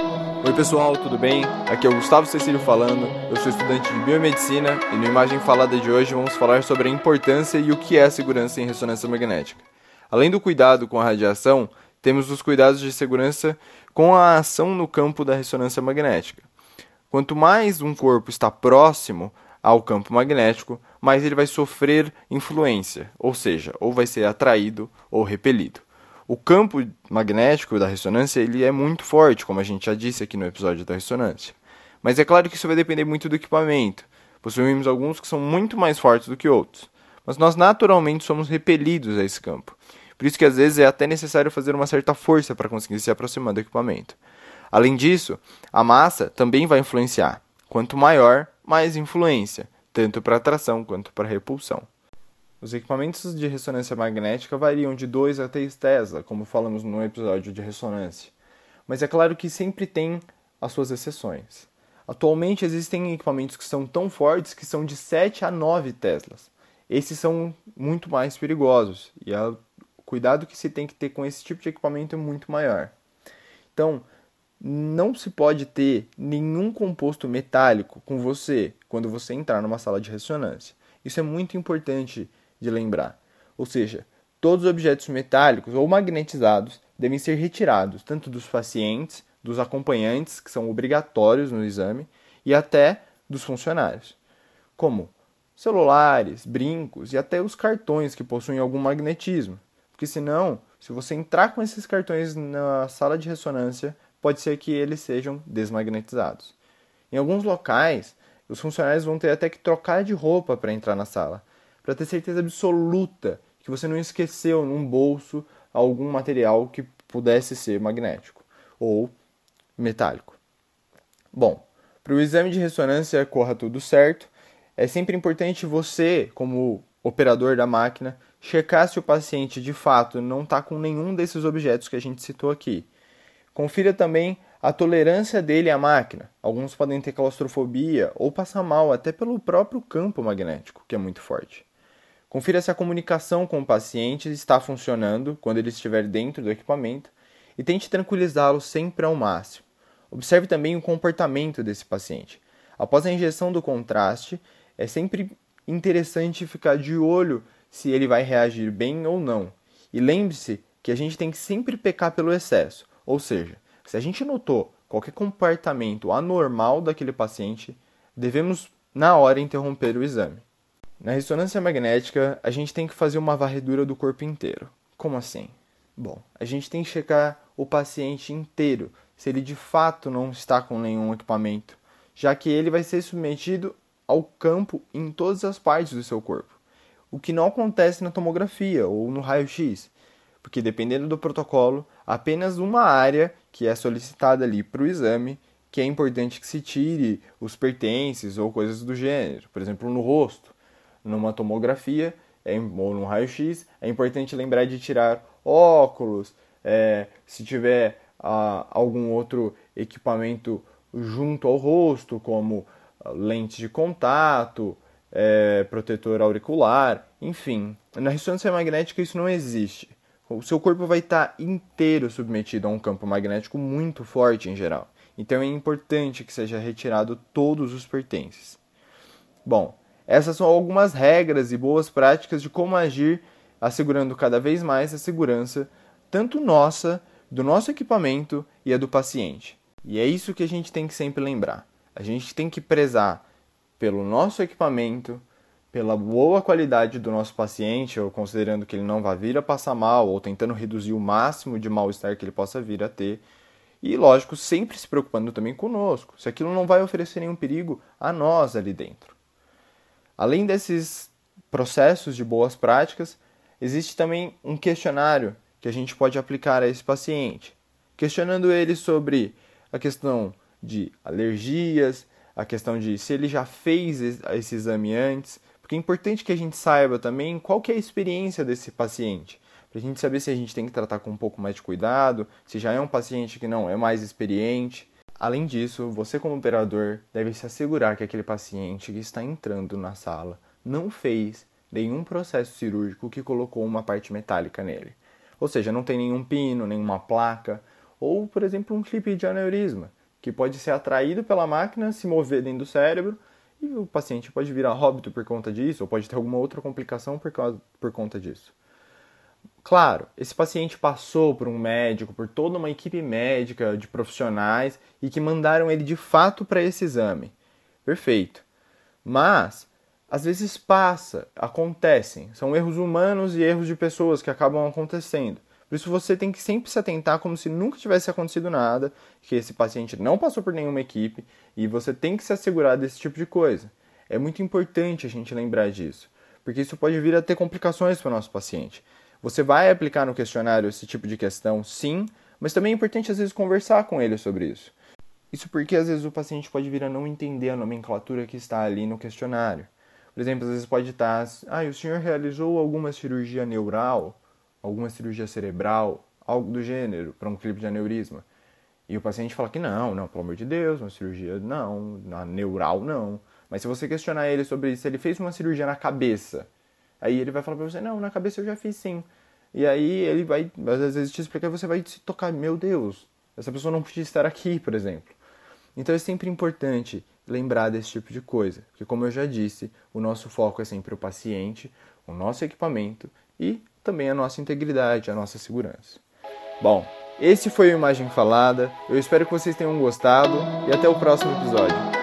Oi pessoal, tudo bem? Aqui é o Gustavo Cecílio falando. Eu sou estudante de biomedicina e no Imagem Falada de hoje vamos falar sobre a importância e o que é a segurança em ressonância magnética. Além do cuidado com a radiação, temos os cuidados de segurança com a ação no campo da ressonância magnética. Quanto mais um corpo está próximo ao campo magnético, mais ele vai sofrer influência, ou seja, ou vai ser atraído ou repelido. O campo magnético da ressonância ele é muito forte, como a gente já disse aqui no episódio da ressonância. Mas é claro que isso vai depender muito do equipamento. Possuímos alguns que são muito mais fortes do que outros. Mas nós naturalmente somos repelidos a esse campo. Por isso que às vezes é até necessário fazer uma certa força para conseguir se aproximar do equipamento. Além disso, a massa também vai influenciar. Quanto maior, mais influência, tanto para atração quanto para repulsão. Os equipamentos de ressonância magnética variam de 2 a 3 Tesla, como falamos no episódio de ressonância. Mas é claro que sempre tem as suas exceções. Atualmente existem equipamentos que são tão fortes que são de 7 a 9 Teslas. Esses são muito mais perigosos e o cuidado que se tem que ter com esse tipo de equipamento é muito maior. Então, não se pode ter nenhum composto metálico com você quando você entrar numa sala de ressonância. Isso é muito importante de lembrar. Ou seja, todos os objetos metálicos ou magnetizados devem ser retirados, tanto dos pacientes, dos acompanhantes, que são obrigatórios no exame, e até dos funcionários, como celulares, brincos e até os cartões que possuem algum magnetismo. Porque senão, se você entrar com esses cartões na sala de ressonância, pode ser que eles sejam desmagnetizados. Em alguns locais, os funcionários vão ter até que trocar de roupa para entrar na sala, para ter certeza absoluta que você não esqueceu num bolso algum material que pudesse ser magnético ou metálico. Bom, para o exame de ressonância corra tudo certo, é sempre importante você, como operador da máquina, checar se o paciente de fato não está com nenhum desses objetos que a gente citou aqui. Confira também a tolerância dele à máquina. Alguns podem ter claustrofobia ou passar mal até pelo próprio campo magnético, que é muito forte. Confira se a comunicação com o paciente está funcionando quando ele estiver dentro do equipamento e tente tranquilizá-lo sempre ao máximo. Observe também o comportamento desse paciente. Após a injeção do contraste, é sempre interessante ficar de olho se ele vai reagir bem ou não. E lembre-se que a gente tem que sempre pecar pelo excesso, ou seja, se a gente notou qualquer comportamento anormal daquele paciente, devemos na hora interromper o exame. Na ressonância magnética, a gente tem que fazer uma varredura do corpo inteiro. Como assim? Bom, a gente tem que checar o paciente inteiro, se ele de fato não está com nenhum equipamento, já que ele vai ser submetido ao campo em todas as partes do seu corpo, o que não acontece na tomografia ou no raio-x, porque dependendo do protocolo, apenas uma área que é solicitada ali para o exame que é importante que se tire os pertences ou coisas do gênero, por exemplo, no rosto numa tomografia é, ou num raio-x, é importante lembrar de tirar óculos, é, se tiver ah, algum outro equipamento junto ao rosto, como ah, lente de contato, é, protetor auricular, enfim. Na ressonância magnética isso não existe. O seu corpo vai estar inteiro submetido a um campo magnético muito forte em geral. Então é importante que seja retirado todos os pertences. Bom, essas são algumas regras e boas práticas de como agir, assegurando cada vez mais a segurança, tanto nossa, do nosso equipamento e a do paciente. E é isso que a gente tem que sempre lembrar. A gente tem que prezar pelo nosso equipamento, pela boa qualidade do nosso paciente, ou considerando que ele não vai vir a passar mal, ou tentando reduzir o máximo de mal-estar que ele possa vir a ter. E, lógico, sempre se preocupando também conosco, se aquilo não vai oferecer nenhum perigo a nós ali dentro. Além desses processos de boas práticas, existe também um questionário que a gente pode aplicar a esse paciente, questionando ele sobre a questão de alergias, a questão de se ele já fez esse exame antes, porque é importante que a gente saiba também qual que é a experiência desse paciente, para a gente saber se a gente tem que tratar com um pouco mais de cuidado, se já é um paciente que não é mais experiente. Além disso, você como operador deve se assegurar que aquele paciente que está entrando na sala não fez nenhum processo cirúrgico que colocou uma parte metálica nele. Ou seja, não tem nenhum pino, nenhuma placa Ou, por exemplo, um clipe de aneurisma, que pode ser atraído pela máquina, se mover dentro do cérebro, e o paciente pode virar óbito por conta disso, ou pode ter alguma outra complicação por, causa, por conta disso. Claro, esse paciente passou por um médico, por toda uma equipe médica de profissionais e que mandaram ele de fato para esse exame. Perfeito. Mas, às vezes passa, acontecem. São erros humanos e erros de pessoas que acabam acontecendo. Por isso você tem que sempre se atentar como se nunca tivesse acontecido nada, que esse paciente não passou por nenhuma equipe e você tem que se assegurar desse tipo de coisa. É muito importante a gente lembrar disso, porque isso pode vir a ter complicações para o nosso paciente. Você vai aplicar no questionário esse tipo de questão, sim, mas também é importante às vezes conversar com ele sobre isso. Isso porque às vezes o paciente pode vir a não entender a nomenclatura que está ali no questionário. Por exemplo, às vezes pode estar, ah, o senhor realizou alguma cirurgia neural, alguma cirurgia cerebral, algo do gênero, para um clipe de aneurisma. E o paciente fala que não, não, pelo amor de Deus, uma cirurgia não, na neural não. Mas se você questionar ele sobre se ele fez uma cirurgia na cabeça, Aí ele vai falar pra você, não, na cabeça eu já fiz sim. E aí ele vai, às vezes te explicar, você vai se tocar, meu Deus, essa pessoa não podia estar aqui, por exemplo. Então é sempre importante lembrar desse tipo de coisa, porque como eu já disse, o nosso foco é sempre o paciente, o nosso equipamento e também a nossa integridade, a nossa segurança. Bom, esse foi o Imagem Falada, eu espero que vocês tenham gostado e até o próximo episódio.